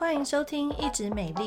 欢迎收听《一直美丽》，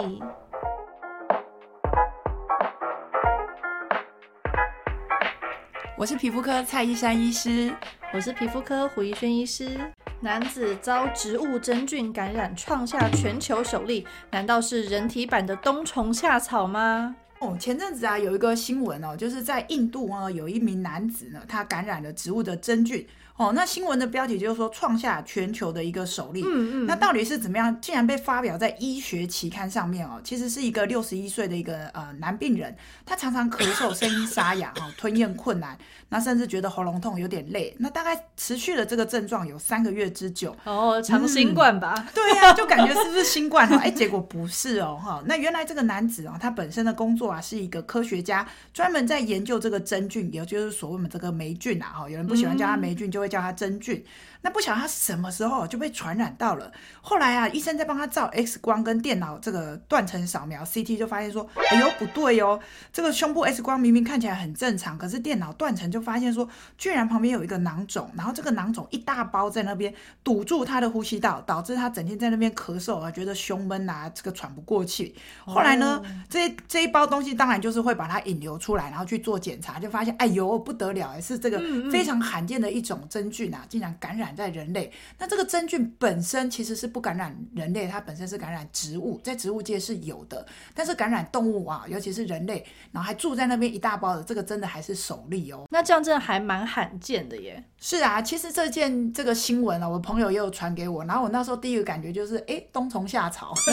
我是皮肤科蔡依珊医师，我是皮肤科胡怡轩医师。男子遭植物真菌感染，创下全球首例，难道是人体版的冬虫夏草吗？哦，前阵子啊，有一个新闻哦，就是在印度啊，有一名男子呢，他感染了植物的真菌。哦，那新闻的标题就是说创下全球的一个首例。嗯嗯。那到底是怎么样？竟然被发表在医学期刊上面哦。其实是一个六十一岁的一个呃男病人，他常常咳嗽，声音沙哑，哈，吞咽困难，那甚至觉得喉咙痛，有点累。那大概持续了这个症状有三个月之久。哦，长新冠吧？嗯、对呀、啊，就感觉是不是新冠？哎，结果不是哦，哈。那原来这个男子哦，他本身的工作啊是一个科学家，专门在研究这个真菌，也就是所谓的这个霉菌啊，哈。有人不喜欢叫它霉菌，就会叫它真菌。那不晓得他什么时候就被传染到了。后来啊，医生在帮他照 X 光跟电脑这个断层扫描 CT，就发现说，哎呦不对哦，这个胸部 X 光明明看起来很正常，可是电脑断层就发现说，居然旁边有一个囊肿，然后这个囊肿一大包在那边堵住他的呼吸道，导致他整天在那边咳嗽啊，觉得胸闷啊，这个喘不过气。后来呢，这这一包东西当然就是会把它引流出来，然后去做检查，就发现，哎呦不得了，是这个非常罕见的一种真菌啊，竟然感染在人类。那这个真菌本身其实是不感染人类，它本身是感染植物，在植物界是有的。但是感染动物啊，尤其是人类，然后还住在那边一大包的，这个真的还是首例哦。那这样真的还蛮罕见的耶。是啊，其实这件这个新闻啊，我朋友也有传给我，然后我那时候第一个感觉就是，哎，冬虫夏草。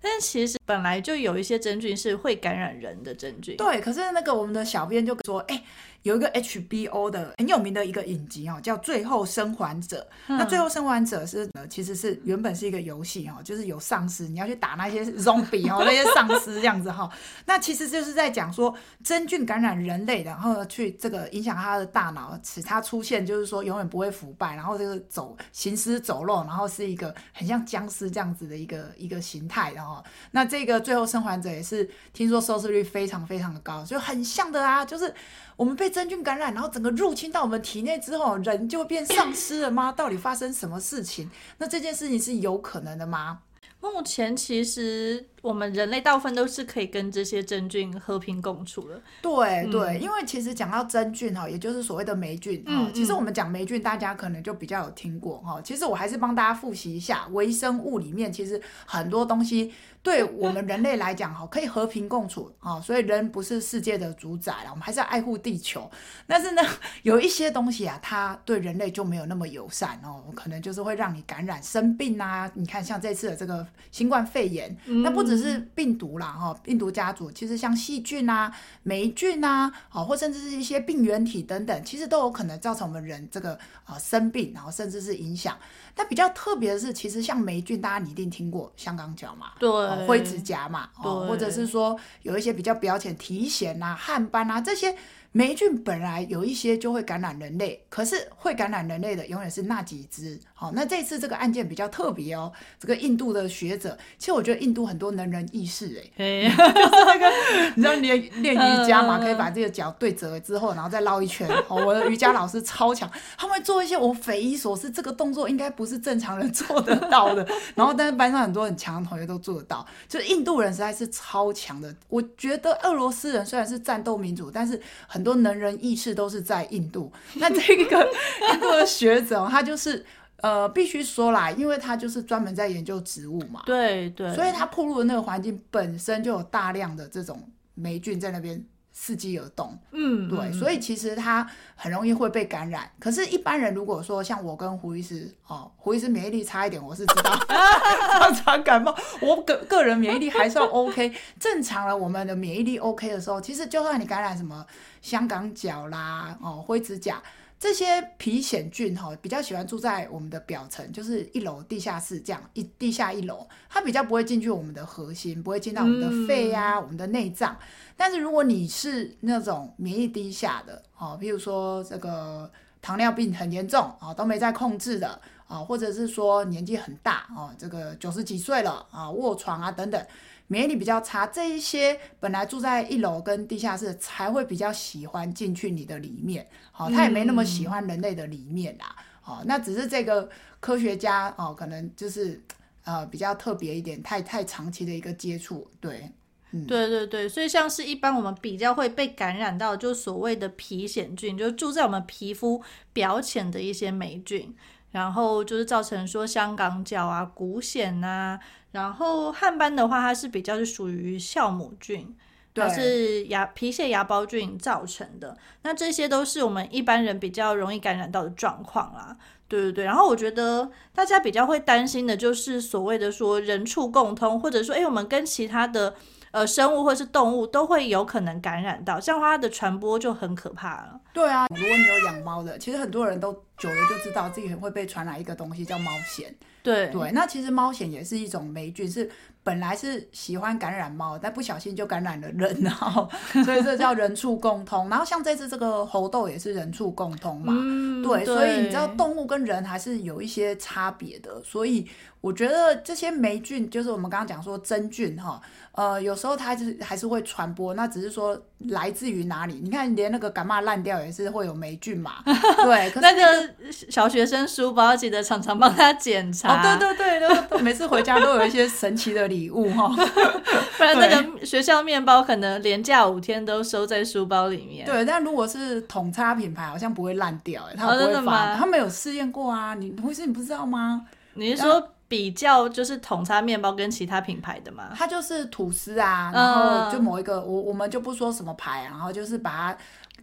但其实本来就有一些真菌是会感染人的真菌。对，可是那个我们的小编就说，哎。有一个 HBO 的很有名的一个影集哦，叫《最后生还者》。嗯、那《最后生还者》是呃，其实是原本是一个游戏哦，就是有丧尸，你要去打那些 zombie 哦，那些丧尸这样子哈。那其实就是在讲说真菌感染人类，然后去这个影响他的大脑，使他出现就是说永远不会腐败，然后这个走行尸走肉，然后是一个很像僵尸这样子的一个一个形态。然后那这个《最后生还者》也是听说收视率非常非常的高，就很像的啊，就是。我们被真菌感染，然后整个入侵到我们体内之后，人就变丧尸了吗？到底发生什么事情？那这件事情是有可能的吗？目前其实。我们人类大部分都是可以跟这些真菌和平共处的。对对，因为其实讲到真菌哈，也就是所谓的霉菌哈，嗯、其实我们讲霉菌，大家可能就比较有听过哈。其实我还是帮大家复习一下，微生物里面其实很多东西对我们人类来讲哈，可以和平共处啊。所以人不是世界的主宰了，我们还是要爱护地球。但是呢，有一些东西啊，它对人类就没有那么友善哦，可能就是会让你感染生病啊。你看，像这次的这个新冠肺炎，那不。只是病毒啦，哈，病毒家族其实像细菌啊、霉菌啊，好，或甚至是一些病原体等等，其实都有可能造成我们人这个呃生病，然后甚至是影响。但比较特别的是，其实像霉菌，大家你一定听过香港脚嘛，对，灰指甲嘛，哦，或者是说有一些比较表浅提癣啊、汗斑啊这些。霉菌本来有一些就会感染人类，可是会感染人类的永远是那几只。好，那这次这个案件比较特别哦。这个印度的学者，其实我觉得印度很多能人异士哎，嘿就是那个 你知道练练瑜伽嘛，可以把这个脚对折之后，然后再绕一圈。哦，我的瑜伽老师超强，他们会做一些我匪夷所思，这个动作应该不是正常人做得到的。然后，但是班上很多很强的同学都做得到，就是印度人实在是超强的。我觉得俄罗斯人虽然是战斗民族，但是很。很多能人异士都是在印度。那这个印度的学者，他就是呃，必须说啦，因为他就是专门在研究植物嘛，对对，所以他暴露的那个环境本身就有大量的这种霉菌在那边。伺机而动，嗯，对，所以其实他很容易会被感染。可是，一般人如果说像我跟胡医师，哦，胡医师免疫力差一点，我是知道，常常感冒，我个个人免疫力还算 OK，正常了。我们的免疫力 OK 的时候，其实就算你感染什么香港脚啦，哦，灰指甲。这些皮癣菌哈，比较喜欢住在我们的表层，就是一楼、地下室这样一地下一楼，它比较不会进去我们的核心，不会进到我们的肺呀、啊、嗯、我们的内脏。但是如果你是那种免疫低下的，哦，譬如说这个糖尿病很严重啊，都没在控制的啊，或者是说年纪很大啊，这个九十几岁了啊，卧床啊等等。免疫力比较差，这一些本来住在一楼跟地下室才会比较喜欢进去你的里面，好，他也没那么喜欢人类的里面啦，好，那只是这个科学家哦，可能就是呃比较特别一点，太太长期的一个接触，对。嗯、对对对，所以像是一般我们比较会被感染到，就所谓的皮癣菌，就是住在我们皮肤表浅的一些霉菌，然后就是造成说香港脚啊、股癣啊，然后汗斑的话，它是比较是属于酵母菌，它是牙皮屑芽孢菌造成的。那这些都是我们一般人比较容易感染到的状况啦。对对对，然后我觉得大家比较会担心的就是所谓的说人畜共通，或者说哎，我们跟其他的。呃，生物或是动物都会有可能感染到，像它的传播就很可怕了。对啊，如果你有养猫的，其实很多人都久了就知道自己会被传染一个东西叫猫癣。对对，那其实猫癣也是一种霉菌，是本来是喜欢感染猫，但不小心就感染了人，然后所以这叫人畜共通。然后像这次这个猴痘也是人畜共通嘛，嗯、对，对，所以你知道动物跟人还是有一些差别的，所以我觉得这些霉菌就是我们刚刚讲说真菌哈，呃，有时候它就是还是会传播，那只是说来自于哪里？你看连那个感冒烂掉也是会有霉菌嘛，对，可是、那个、那个小学生书包记得常常帮他检查。哦，对对对，都每次回家都有一些神奇的礼物哈，不然那个学校面包可能连假五天都收在书包里面。对，但如果是统差品牌，好像不会烂掉，哎，它不会发。他没有试验过啊，你不是你不知道吗？你是说比较就是统差面包跟其他品牌的吗？它就是吐司啊，然后就某一个，嗯、我我们就不说什么牌，然后就是把它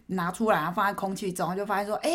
拿出来，然后放在空气中，就发现说，哎。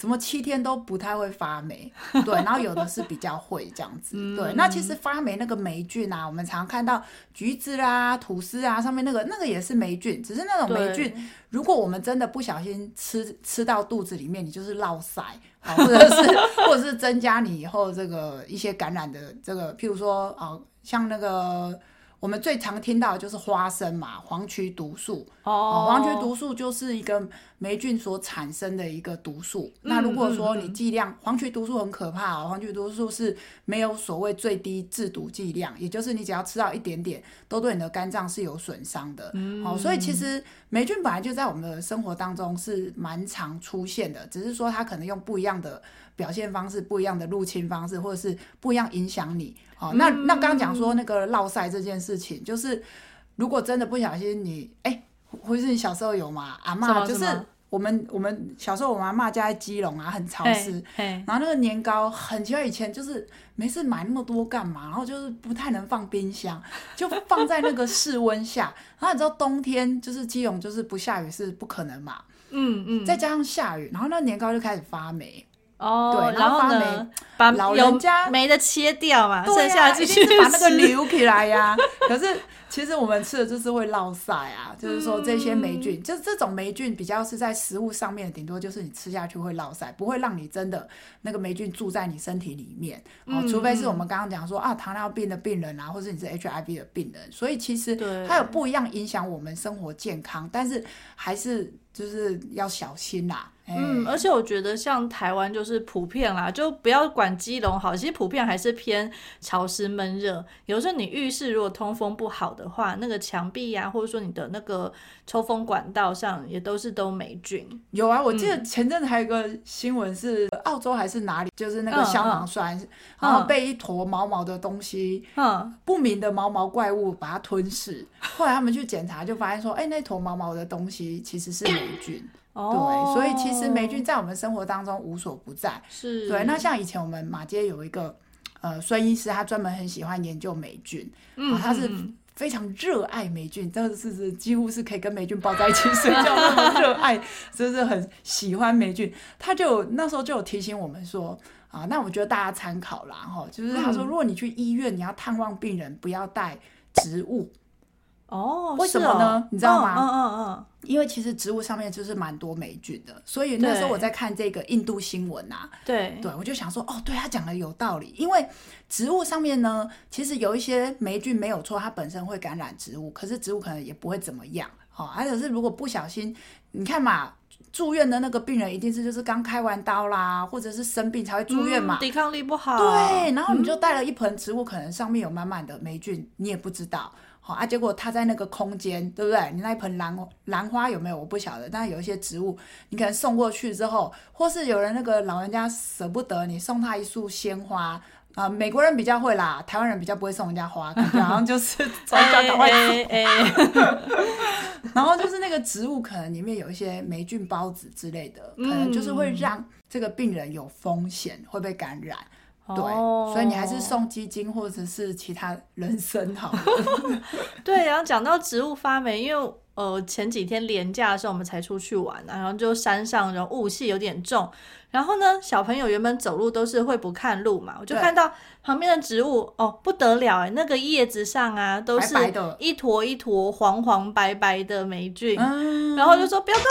怎么七天都不太会发霉？对，然后有的是比较会这样子。对，那其实发霉那个霉菌啊，我们常看到橘子啊、吐司啊上面那个那个也是霉菌，只是那种霉菌，如果我们真的不小心吃吃到肚子里面，你就是落塞，或者是或者是增加你以后这个一些感染的这个，譬如说啊，像那个。我们最常听到的就是花生嘛，黄曲毒素。哦，黄曲毒素就是一个霉菌所产生的一个毒素。嗯、那如果说你剂量，黄曲毒素很可怕哦，黄曲毒素是没有所谓最低制毒剂量，也就是你只要吃到一点点，都对你的肝脏是有损伤的。嗯，好，所以其实霉菌本来就在我们的生活当中是蛮常出现的，只是说它可能用不一样的表现方式、不一样的入侵方式，或者是不一样影响你。哦，那那刚刚讲说那个落晒这件事情，就是如果真的不小心你，哎，或是你小时候有吗？阿妈就是我们我们小时候我们阿嬷家在基隆啊，很潮湿，然后那个年糕很奇怪，以前就是没事买那么多干嘛？然后就是不太能放冰箱，就放在那个室温下。然后你知道冬天就是基隆就是不下雨是不可能嘛，嗯嗯，再加上下雨，然后那年糕就开始发霉。哦，对，然后呢，把老人家霉的切掉嘛，剩下继续把那个留起来呀。可是其实我们吃的就是会落晒啊，就是说这些霉菌，就是这种霉菌比较是在食物上面，顶多就是你吃下去会落晒，不会让你真的那个霉菌住在你身体里面。哦，除非是我们刚刚讲说啊，糖尿病的病人啊，或者你是 HIV 的病人，所以其实它有不一样影响我们生活健康，但是还是就是要小心啦。嗯，而且我觉得像台湾就是普遍啦，就不要管基隆好，其实普遍还是偏潮湿闷热。有时候你浴室如果通风不好的话，那个墙壁呀、啊，或者说你的那个抽风管道上也都是都霉菌。有啊，我记得前阵子还有一个新闻是澳洲还是哪里，就是那个消防栓，嗯嗯、然后被一坨毛毛的东西，嗯，不明的毛毛怪物把它吞噬。后来他们去检查，就发现说，哎、欸，那坨毛毛的东西其实是霉菌。对，所以其实霉菌在我们生活当中无所不在。是，对。那像以前我们马街有一个呃孙医师，他专门很喜欢研究霉菌，嗯，他是非常热爱霉菌，这是是几乎是可以跟霉菌抱在一起睡觉那么热爱，就是很喜欢霉菌。他就那时候就有提醒我们说啊，那我觉得大家参考啦哈，就是他说，如果你去医院，你要探望病人，不要带植物。哦，为什么呢？哦、你知道吗？嗯嗯嗯，因为其实植物上面就是蛮多霉菌的，所以那时候我在看这个印度新闻啊，对。对，我就想说，哦，对他讲的有道理，因为植物上面呢，其实有一些霉菌没有错，它本身会感染植物，可是植物可能也不会怎么样，好、哦，而且是如果不小心，你看嘛，住院的那个病人一定是就是刚开完刀啦，或者是生病才会住院嘛，嗯、抵抗力不好，对，然后你就带了一盆植物，嗯、可能上面有满满的霉菌，你也不知道。好啊，结果它在那个空间，对不对？你那一盆兰兰花有没有？我不晓得。但是有一些植物，你可能送过去之后，或是有人那个老人家舍不得，你送他一束鲜花，啊、呃，美国人比较会啦，台湾人比较不会送人家花，感觉好像就是 从家赶快走。然后就是那个植物可能里面有一些霉菌孢子之类的，可能就是会让这个病人有风险会被感染。对，所以你还是送基金或者是其他人参好。对，然后讲到植物发霉，因为呃前几天连假的时候我们才出去玩，啊，然后就山上然后雾气有点重，然后呢小朋友原本走路都是会不看路嘛，我就看到旁边的植物哦不得了哎，那个叶子上啊都是一坨一坨黄黄白白的霉菌，白白然后就说不要动。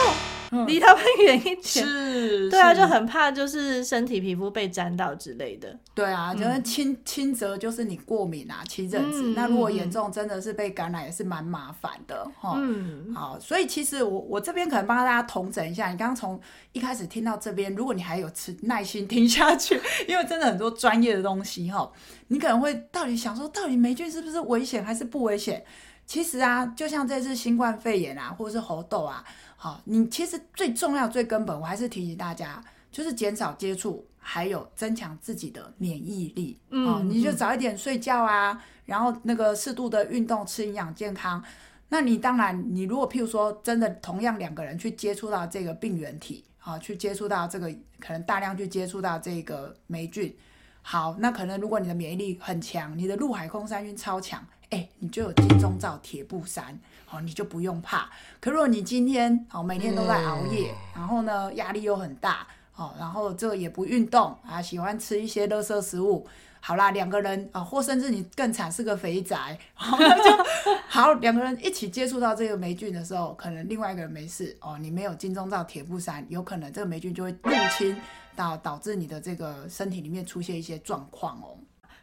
离他们远一点，是，对啊，就很怕，就是身体皮肤被沾到之类的。对啊，就是轻轻则就是你过敏啊，起疹子。那如果严重，真的是被感染，也是蛮麻烦的哈。嗯，好，所以其实我我这边可能帮大家统整一下，你刚刚从一开始听到这边，如果你还有持耐心听下去，因为真的很多专业的东西哈，你可能会到底想说，到底霉菌是不是危险还是不危险？其实啊，就像这次新冠肺炎啊，或者是猴痘啊。好，你其实最重要、最根本，我还是提醒大家，就是减少接触，还有增强自己的免疫力。嗯，哦，你就早一点睡觉啊，然后那个适度的运动，吃营养健康。那你当然，你如果譬如说真的同样两个人去接触到这个病原体，啊，去接触到这个可能大量去接触到这个霉菌，好，那可能如果你的免疫力很强，你的陆海空三军超强。哎，你就有金钟罩铁布衫，好，你就不用怕。可如果你今天好每天都在熬夜，然后呢压力又很大，哦，然后这个也不运动啊，喜欢吃一些垃圾食物，好啦，两个人啊，或甚至你更惨是个肥宅，好，那就好，两个人一起接触到这个霉菌的时候，可能另外一个人没事哦，你没有金钟罩铁布衫，有可能这个霉菌就会入侵到导致你的这个身体里面出现一些状况哦。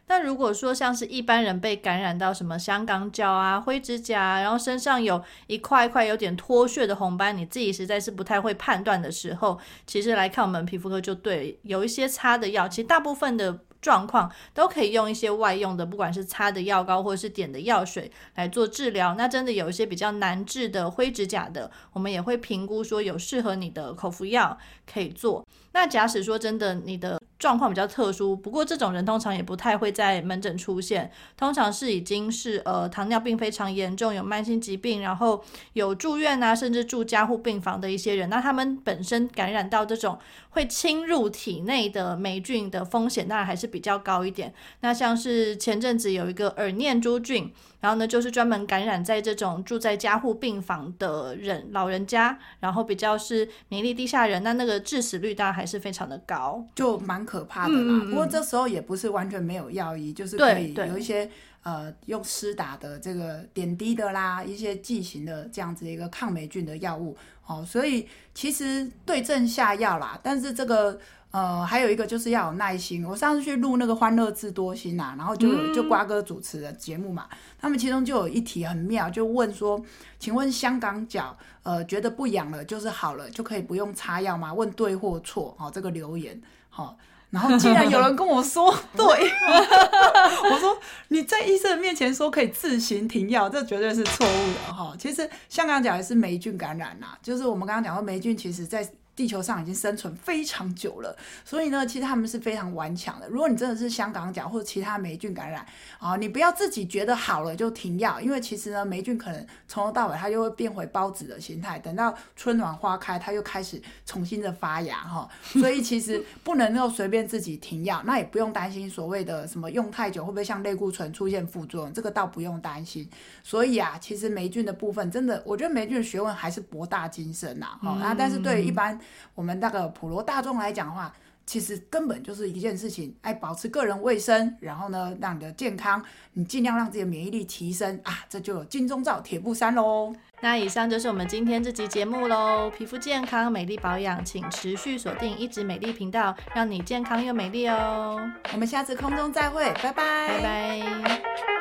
但如果说像是一般人被感染到什么香港脚啊、灰指甲，然后身上有一块一块有点脱屑的红斑，你自己实在是不太会判断的时候，其实来看我们皮肤科就对，有一些擦的药，其实大部分的状况都可以用一些外用的，不管是擦的药膏或者是点的药水来做治疗。那真的有一些比较难治的灰指甲的，我们也会评估说有适合你的口服药可以做。那假使说真的你的状况比较特殊，不过这种人通常也不太会在门诊出现，通常是已经是呃糖尿病非常严重，有慢性疾病，然后有住院啊，甚至住加护病房的一些人，那他们本身感染到这种会侵入体内的霉菌的风险，当然还是比较高一点。那像是前阵子有一个耳念珠菌。然后呢，就是专门感染在这种住在加护病房的人，老人家，然后比较是免疫力低下人，那那个致死率当然还是非常的高，就蛮可怕的啦。不过这时候也不是完全没有药医，就是可以有一些呃用施打的这个点滴的啦，一些剂型的这样子一个抗霉菌的药物。哦，所以其实对症下药啦，但是这个。呃，还有一个就是要有耐心。我上次去录那个《欢乐智多星》啊，然后就有就瓜哥主持的节目嘛，嗯、他们其中就有一题很妙，就问说，请问香港脚，呃，觉得不痒了就是好了，就可以不用擦药吗？问对或错？好、哦，这个留言，好、哦，然后竟然有人跟我说对，我说你在医生面前说可以自行停药，这绝对是错误的哈、哦。其实香港脚也是霉菌感染呐，就是我们刚刚讲说霉菌其实在。地球上已经生存非常久了，所以呢，其实他们是非常顽强的。如果你真的是香港脚或者其他霉菌感染啊，你不要自己觉得好了就停药，因为其实呢，霉菌可能从头到尾它就会变回孢子的形态，等到春暖花开，它又开始重新的发芽哈。所以其实不能够随便自己停药，那也不用担心所谓的什么用太久会不会像类固醇出现副作用，这个倒不用担心。所以啊，其实霉菌的部分真的，我觉得霉菌的学问还是博大精深呐。哈、嗯，啊，但是对于一般我们那个普罗大众来讲的话，其实根本就是一件事情，哎，保持个人卫生，然后呢，让你的健康，你尽量让自己的免疫力提升啊，这就有金钟罩铁布衫喽。那以上就是我们今天这集节目喽。皮肤健康，美丽保养，请持续锁定一直美丽频道，让你健康又美丽哦。我们下次空中再会，拜拜，拜拜。